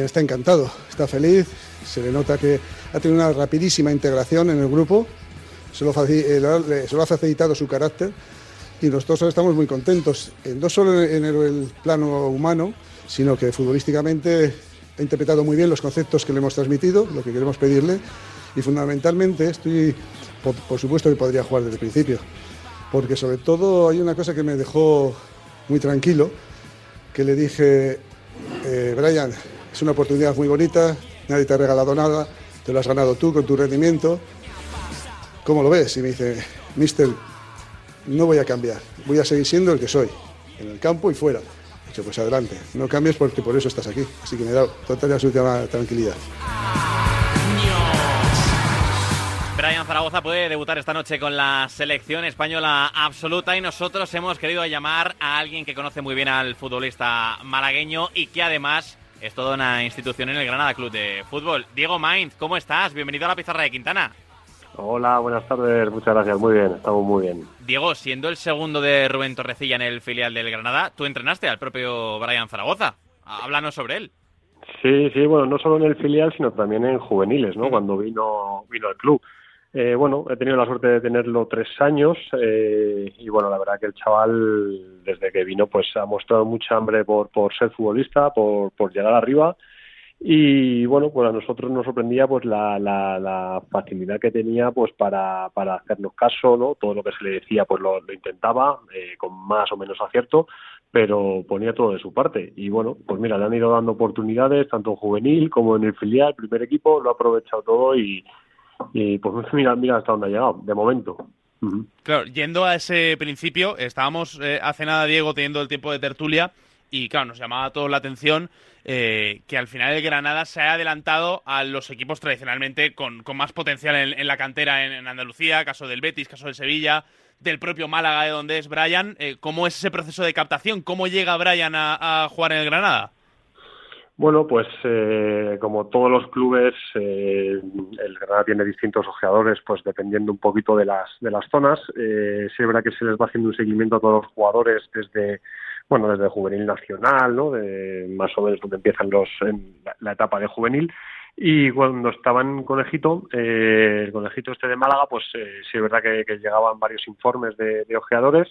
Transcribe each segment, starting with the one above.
Está encantado, está feliz, se le nota que ha tenido una rapidísima integración en el grupo, se lo, eh, se ha facilitado su carácter y nosotros estamos muy contentos, no solo en el plano humano, sino que futbolísticamente ha interpretado muy bien los conceptos que le hemos transmitido, lo que queremos pedirle, y fundamentalmente estoy, por, supuesto que podría jugar desde el principio, porque sobre todo hay una cosa que me dejó muy tranquilo, que le dije, eh, Brian, es una oportunidad muy bonita, nadie te ha regalado nada, te lo has ganado tú con tu rendimiento, ¿cómo lo ves? Y me dice, mister, no voy a cambiar, voy a seguir siendo el que soy, en el campo y fuera pues adelante, no cambies porque por eso estás aquí. Así que me da total y absoluta tranquilidad. Brian Zaragoza puede debutar esta noche con la selección española absoluta y nosotros hemos querido llamar a alguien que conoce muy bien al futbolista malagueño y que además es toda una institución en el Granada Club de Fútbol. Diego Mainz, ¿cómo estás? Bienvenido a la pizarra de Quintana. Hola, buenas tardes, muchas gracias, muy bien, estamos muy bien. Diego, siendo el segundo de Rubén Torrecilla en el filial del Granada, tú entrenaste al propio Brian Zaragoza. Háblanos sobre él. Sí, sí, bueno, no solo en el filial, sino también en juveniles, ¿no? Cuando vino, vino al club. Eh, bueno, he tenido la suerte de tenerlo tres años eh, y bueno, la verdad que el chaval desde que vino pues ha mostrado mucha hambre por, por ser futbolista, por, por llegar arriba. Y bueno pues a nosotros nos sorprendía pues la, facilidad que tenía pues para, para hacernos caso no todo lo que se le decía pues lo, intentaba eh, con más o menos acierto pero ponía todo de su parte. Y bueno pues mira le han ido dando oportunidades tanto en juvenil como en el filial primer equipo lo ha aprovechado todo y, y pues mira mira hasta dónde ha llegado de momento Claro, yendo a ese principio, estábamos eh, hace nada, Diego, teniendo el tiempo de tertulia y claro, nos llamaba a todos la atención eh, que al final el Granada se haya adelantado a los equipos tradicionalmente con, más potencial en, la cantera en, Andalucía, caso del Betis, caso del Sevilla, del propio Málaga de donde es Brian. Eh, ¿Cómo es ese proceso de captación? ¿Cómo llega Brian a, jugar en el Granada? Bueno, pues eh, como todos los clubes, el Granada tiene distintos ojeadores, pues dependiendo un poquito de las de las zonas. Eh, sí es verdad que se les va haciendo un seguimiento a todos los jugadores desde bueno, desde juvenil nacional, ¿no? De más o menos donde empiezan los en la, etapa de juvenil. Y cuando estaba en Conejito, eh, el Conejito este de Málaga, pues eh, sí es verdad que, llegaban varios informes de, ojeadores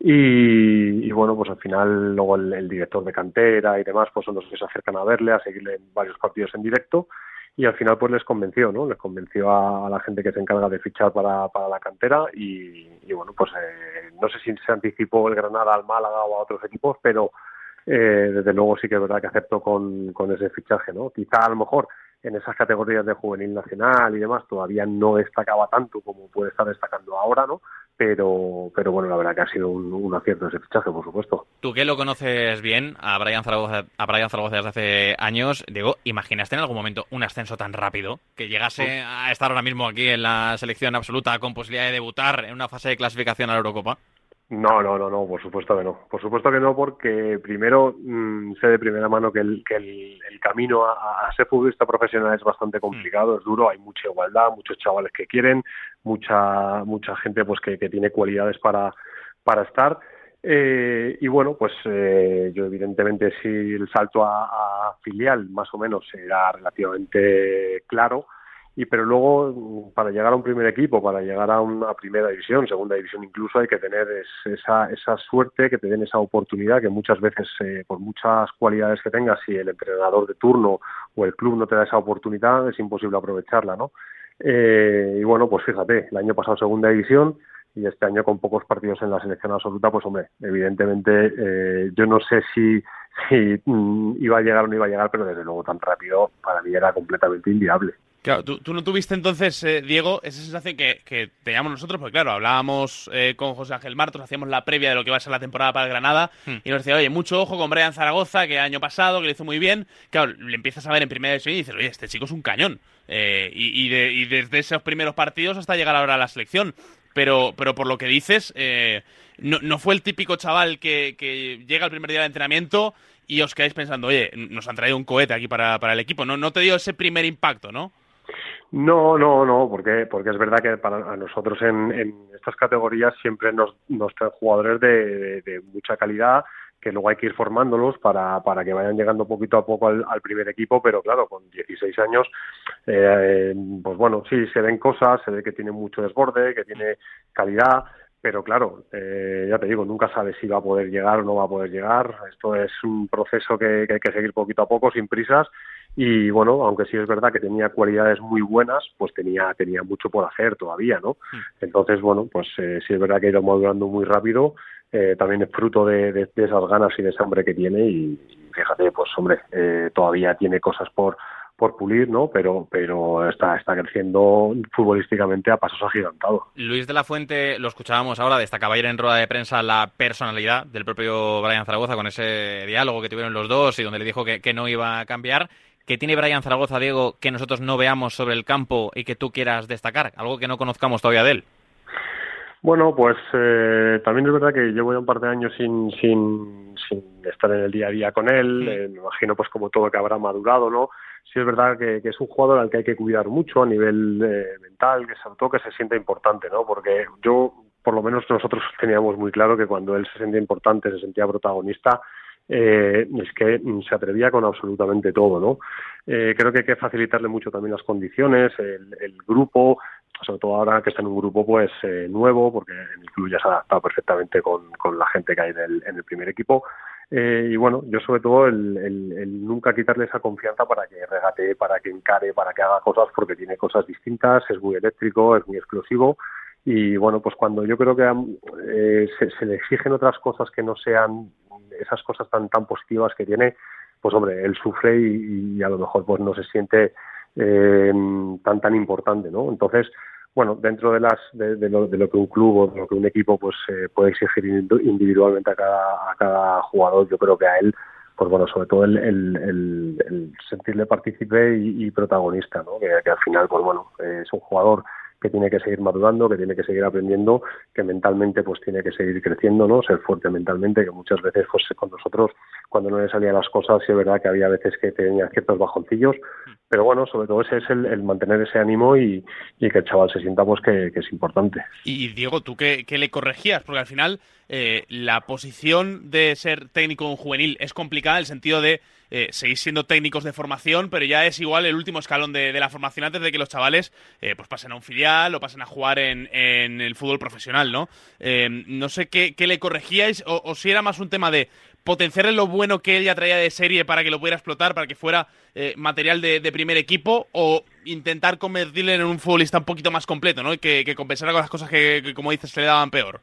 y, bueno, pues al final luego el, director de cantera y demás, pues son los que se acercan a verle, a seguirle en varios partidos en directo y al final pues les convenció, ¿no? Les convenció a, la gente que se encarga de fichar para, para la cantera y, bueno, pues eh, no sé si se anticipó el Granada al Málaga o a otros equipos, pero eh, desde luego sí que es verdad que acepto con, con ese fichaje, ¿no? Quizá a lo mejor en esas categorías de juvenil nacional y demás todavía no destacaba tanto como puede estar destacando ahora, ¿no? Pero, pero bueno, la verdad que ha sido un, acierto ese fichaje, por supuesto. Tú que lo conoces bien, a Brian Zaragoza, a Brian Zaragoza desde hace años, digo, ¿imaginaste en algún momento un ascenso tan rápido que llegase a estar ahora mismo aquí en la selección absoluta con posibilidad de debutar en una fase de clasificación a la Eurocopa? No, no, no, no, por supuesto que no. Por supuesto que no, porque primero mm, sé de primera mano que el, que el, camino a, ser futbolista profesional es bastante complicado, es duro, hay mucha igualdad, muchos chavales que quieren, mucha mucha gente pues que, que tiene cualidades para, para estar. Eh, y bueno, pues eh, yo evidentemente si el salto a, a, filial más o menos era relativamente claro, y pero luego para llegar a un primer equipo, para llegar a una primera división, segunda división incluso, hay que tener esa, esa suerte, que te den esa oportunidad, que muchas veces, eh, por muchas cualidades que tengas, si el entrenador de turno o el club no te da esa oportunidad, es imposible aprovecharla, ¿no? Eh, y bueno, pues fíjate, el año pasado segunda división y este año con pocos partidos en la selección absoluta, pues hombre, evidentemente eh, yo no sé si, si mm, iba a llegar o no iba a llegar, pero desde luego tan rápido para mí era completamente inviable. Claro, tú, no tuviste entonces, eh, Diego, esa sensación que, que, teníamos nosotros, porque claro, hablábamos eh, con José Ángel Martos, hacíamos la previa de lo que iba a ser la temporada para el Granada, hmm. y nos decía, oye, mucho ojo con Brian Zaragoza, que el año pasado, que lo hizo muy bien. Claro, le empiezas a ver en primera división y dices, oye, este chico es un cañón. Eh, y, y, desde esos primeros partidos hasta llegar ahora a la selección. Pero, pero por lo que dices, no, no, fue el típico chaval que, que llega el primer día de entrenamiento y os quedáis pensando, oye, nos han traído un cohete aquí para, para el equipo. No, no te dio ese primer impacto, ¿no? No, no, no, porque, porque es verdad que para nosotros en, estas categorías siempre nos, nos traen jugadores de, mucha calidad que luego hay que ir formándolos para, para que vayan llegando poquito a poco al, primer equipo, pero claro, con 16 años, eh, pues bueno, sí, se ven cosas, se ve que tiene mucho desborde, que tiene calidad, pero claro, eh, ya te digo, nunca sabes si va a poder llegar o no va a poder llegar. Esto es un proceso que, hay que seguir poquito a poco, sin prisas. Y bueno, aunque sí es verdad que tenía cualidades muy buenas, pues tenía, tenía mucho por hacer todavía, ¿no? Mm. Entonces, bueno, pues eh, sí es verdad que ha ido madurando muy rápido eh, también es fruto de, esas ganas y de ese hambre que tiene y, fíjate, pues hombre, eh, todavía tiene cosas por por pulir, ¿no? Pero, pero está, está creciendo futbolísticamente a pasos agigantados. Luis de la Fuente, lo escuchábamos ahora, destacaba ayer en rueda de prensa la personalidad del propio Brian Zaragoza con ese diálogo que tuvieron los dos y donde le dijo que, que no iba a cambiar. ¿Qué tiene Brian Zaragoza, Diego, que nosotros no veamos sobre el campo y que tú quieras destacar? Algo que no conozcamos todavía de él. Bueno, pues eh, también es verdad que llevo ya un par de años sin, sin, sin estar en el día a día con él. Eh, me imagino, pues como todo que habrá madurado, ¿no? Sí es verdad que, es un jugador al que hay que cuidar mucho a nivel eh, mental, que sobre todo que se sienta importante, ¿no? Porque yo, por lo menos nosotros teníamos muy claro que cuando él se sentía importante, se sentía protagonista, eh, es que se atrevía con absolutamente todo, ¿no? Eh, creo que hay que facilitarle mucho también las condiciones, el, grupo, sobre todo ahora que está en un grupo pues eh, nuevo, porque en el club ya se ha adaptado perfectamente con, con la gente que hay en el, primer equipo. Y bueno, yo sobre todo el, nunca quitarle esa confianza para que regate, para que encare, para que haga cosas, porque tiene cosas distintas, es muy eléctrico, es muy explosivo. Y bueno, pues cuando yo creo que se, le exigen otras cosas que no sean esas cosas tan tan positivas que tiene, pues hombre, él sufre y, a lo mejor pues no se siente eh, tan tan importante, ¿no? Entonces, bueno, dentro de las de, lo, que un club o de lo que un equipo pues eh, puede exigir individualmente a cada a cada jugador, yo creo que a él pues bueno, sobre todo el, el, sentirle partícipe y, protagonista, ¿no? Que, al final, pues bueno, es un jugador que tiene que seguir madurando, que tiene que seguir aprendiendo, que mentalmente pues tiene que seguir creciendo, ¿no? Ser fuerte mentalmente, que muchas veces pues con nosotros cuando no le salían las cosas sí es verdad que había veces que tenía ciertos bajoncillos, pero bueno, sobre todo ese es el, mantener ese ánimo y, que el chaval se sienta pues que, es importante. Y Diego, ¿tú qué, le corregías? Porque al final eh, la posición de ser técnico en juvenil es complicada en el sentido de eh, seguir siendo técnicos de formación, pero ya es igual el último escalón de, la formación antes de que los chavales eh, pues pasen a un filial o pasen a jugar en, el fútbol profesional, ¿no? Eh, no sé qué, le corregíais o, si era más un tema de potenciarle lo bueno que él ya traía de serie para que lo pudiera explotar, para que fuera material de, primer equipo o intentar convertirle en un futbolista un poquito más completo, ¿no? Y que compensara con las cosas que, como dices, se le daban peor.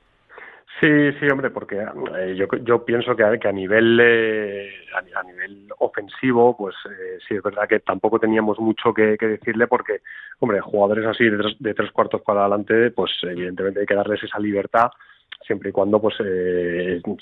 Sí, sí, hombre, porque eh, yo, yo pienso que, que a nivel eh, a, nivel ofensivo, pues eh, sí es verdad que tampoco teníamos mucho que, decirle, porque, hombre, jugadores así de tres, cuartos para adelante, pues evidentemente hay que darles esa libertad siempre y cuando pues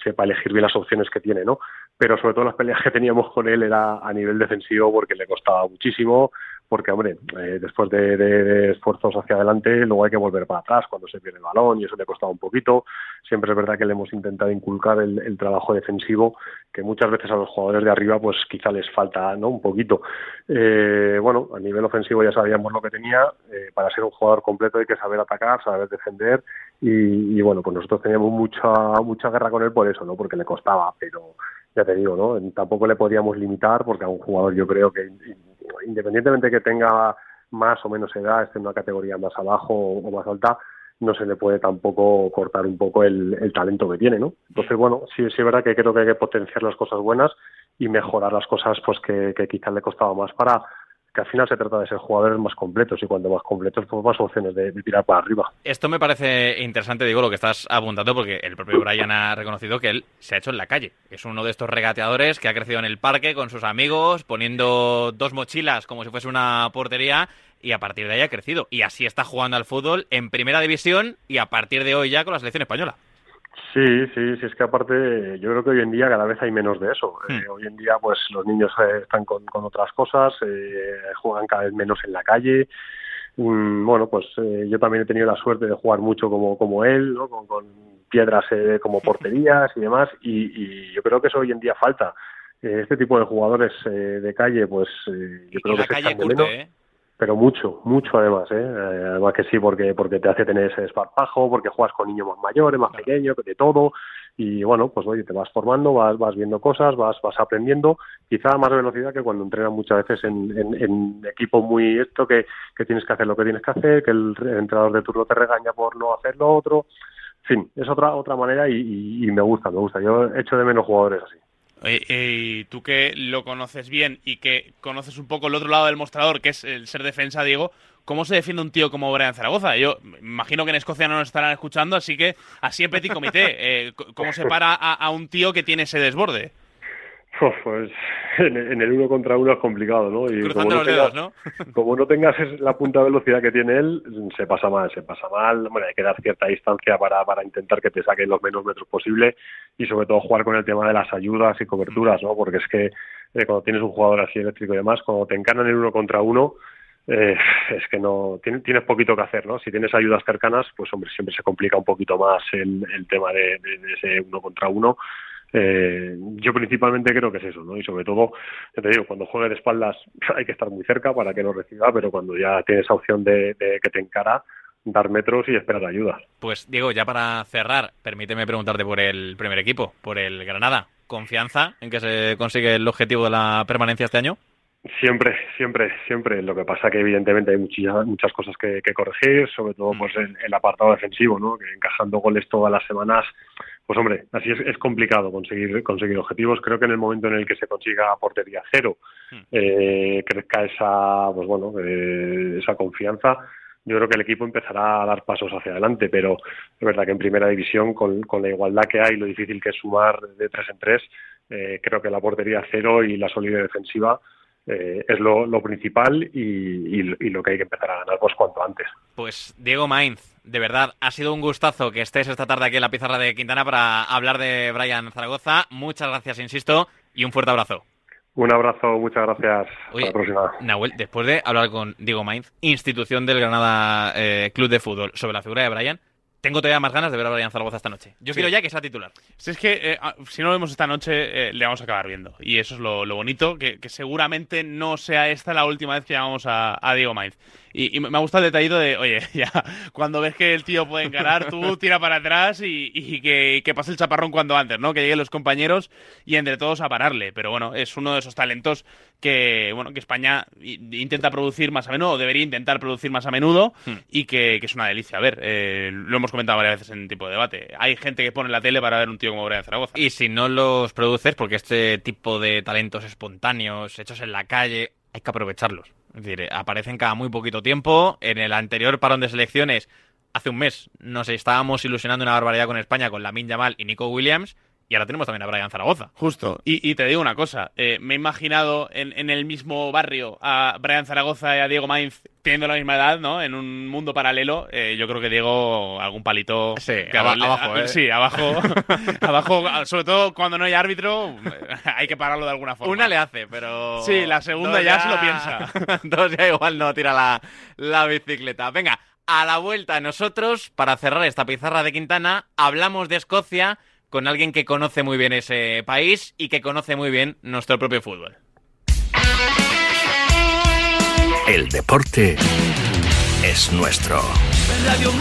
sepa elegir bien las opciones que tiene, ¿no? Pero sobre todo las peleas que teníamos con él era a nivel defensivo porque le costaba muchísimo, porque, hombre, eh, después de, esfuerzos hacia adelante, luego hay que volver para atrás cuando se pierde el balón y eso le costaba un poquito. Siempre es verdad que le hemos intentado inculcar el, trabajo defensivo, que muchas veces a los jugadores de arriba, pues quizá les falta, ¿no? Un poquito. Eh, bueno, a nivel ofensivo ya sabíamos lo que tenía. Eh, para ser un jugador completo hay que saber atacar, saber defender y, y, bueno, pues nosotros teníamos mucha, mucha guerra con él por eso, ¿no? Porque le costaba, pero ya te digo, ¿no? Tampoco le podíamos limitar porque a un jugador yo creo que independientemente que tenga más o menos edad, esté en una categoría más abajo o más alta, no se le puede tampoco cortar un poco el, talento que tiene, ¿no? Entonces, bueno, sí, sí es verdad que creo que hay que potenciar las cosas buenas y mejorar las cosas pues que, que quizás le costaba más para que al final se trata de ser jugadores más completos y cuando más completos, pues más opciones de, tirar para arriba. Esto me parece interesante, digo, lo que estás apuntando, porque el propio Brian ha reconocido que él se ha hecho en la calle. Es uno de estos regateadores que ha crecido en el parque con sus amigos, poniendo dos mochilas como si fuese una portería y a partir de ahí ha crecido. Y así está jugando al fútbol en primera división y a partir de hoy ya con la selección española. Sí, sí, sí, es que aparte yo creo que hoy en día cada vez hay menos de eso. Hmm. Eh, hoy en día pues los niños eh, están con, otras cosas, eh, juegan cada vez menos en la calle. Mm, bueno, pues yo también he tenido la suerte de jugar mucho como, como él, ¿no? con, piedras como porterías y demás, y, yo creo que eso hoy en día falta. este tipo de jugadores de calle, pues yo creo que se calle menos. Pero mucho, mucho además, ¿eh? ¿eh? además que sí, porque porque te hace tener ese esparpajo, porque juegas con niños más mayores, más pequeños, de todo, y bueno, pues oye, te vas formando, vas, vas viendo cosas, vas, vas aprendiendo, quizá a más velocidad que cuando entrenas muchas veces en, en, en equipo muy esto, que, que tienes que hacer lo que tienes que hacer, que el entrenador de turno te regaña por no hacer lo otro, en fin, es otra, otra manera y, y, y me gusta, me gusta, yo echo de menos jugadores así. Eh, tú que lo conoces bien y que conoces un poco el otro lado del mostrador, que es el ser defensa, Diego, ¿cómo se defiende un tío como Brian Zaragoza? Yo imagino que en Escocia no nos estarán escuchando, así que así en petit comité, eh, ¿cómo se para a un tío que tiene ese desborde? Pues en, el uno contra uno es complicado, ¿no? Y como no, tengas, ¿no? como no tengas la punta de velocidad que tiene él, se pasa mal, se pasa mal. Bueno, hay que dar cierta distancia para, para intentar que te saquen los menos metros posible y sobre todo jugar con el tema de las ayudas y coberturas, ¿no? Porque es que eh, cuando tienes un jugador así eléctrico y demás, cuando te encanan el uno contra uno, eh, es que no tienes, tienes, poquito que hacer, ¿no? Si tienes ayudas cercanas, pues hombre, siempre se complica un poquito más el, el tema de, de, de ese uno contra uno eh, yo principalmente creo que es eso, ¿no? Y sobre todo, te digo, cuando juegue de espaldas hay que estar muy cerca para que no reciba, pero cuando ya tienes esa opción de, de que te encara, dar metros y esperar ayuda. Pues Diego, ya para cerrar, permíteme preguntarte por el primer equipo, por el Granada. ¿Confianza en que se consigue el objetivo de la permanencia este año? Siempre, siempre, siempre. Lo que pasa que evidentemente hay muchas, muchas cosas que, que corregir, sobre todo pues el, el, apartado defensivo, ¿no? Que encajando goles todas las semanas pues hombre, así es, es, complicado conseguir conseguir objetivos. Creo que en el momento en el que se consiga portería cero, hmm. eh, crezca esa, pues bueno, eh, esa confianza, yo creo que el equipo empezará a dar pasos hacia adelante, pero es verdad que en primera división, con, con la igualdad que hay, lo difícil que es sumar de tres en tres, eh, creo que la portería cero y la solidez defensiva eh, es lo, lo principal y, y, y, lo que hay que empezar a ganar pues cuanto antes. Pues Diego Mainz, de verdad, ha sido un gustazo que estés esta tarde aquí en la pizarra de Quintana para hablar de Brian Zaragoza. Muchas gracias, insisto, y un fuerte abrazo. Un abrazo, muchas gracias. Oye, Hasta la próxima. Nahuel, después de hablar con Diego Mainz, institución del Granada eh, Club de Fútbol, sobre la figura de Brian, tengo todavía más ganas de ver a Brian Zaragoza esta noche. Yo sí. quiero ya que sea titular. Si es que eh, si no lo vemos esta noche, eh, le vamos a acabar viendo. Y eso es lo, lo bonito, que, que, seguramente no sea esta la última vez que llamamos a, a Diego Mainz. Y, y, me gusta el detallito de, oye, ya, cuando ves que el tío puede encarar, tú tira para atrás y, y que, que, pase el chaparrón cuando antes, ¿no? Que lleguen los compañeros y entre todos a pararle. Pero bueno, es uno de esos talentos que, bueno, que España intenta producir más a menudo, o debería intentar producir más a menudo, hmm. y que, que, es una delicia. A ver, eh, lo hemos comentado varias veces en tipo de debate. Hay gente que pone la tele para ver un tío como Brian Zaragoza. Y si no los produces, porque este tipo de talentos espontáneos, hechos en la calle, hay que aprovecharlos. Aparecen cada muy poquito tiempo. En el anterior parón de selecciones, hace un mes, nos estábamos ilusionando una barbaridad con España con Lamin Yamal y Nico Williams. Y ahora tenemos también a Brian Zaragoza. Justo. Y, y te digo una cosa. Eh, me he imaginado en, en, el mismo barrio a Brian Zaragoza y a Diego Mainz teniendo la misma edad, ¿no? En un mundo paralelo. Eh, yo creo que Diego algún palito... Sí, abajo, abajo eh. Sí, abajo. abajo, sobre todo cuando no hay árbitro, hay que pararlo de alguna forma. Una le hace, pero... Sí, la segunda ya... ya se lo piensa. Dos ya igual no tira la, la bicicleta. Venga, a la vuelta nosotros, para cerrar esta pizarra de Quintana, hablamos de Escocia con alguien que conoce muy bien ese país y que conoce muy bien nuestro propio fútbol. El deporte es nuestro. Radio.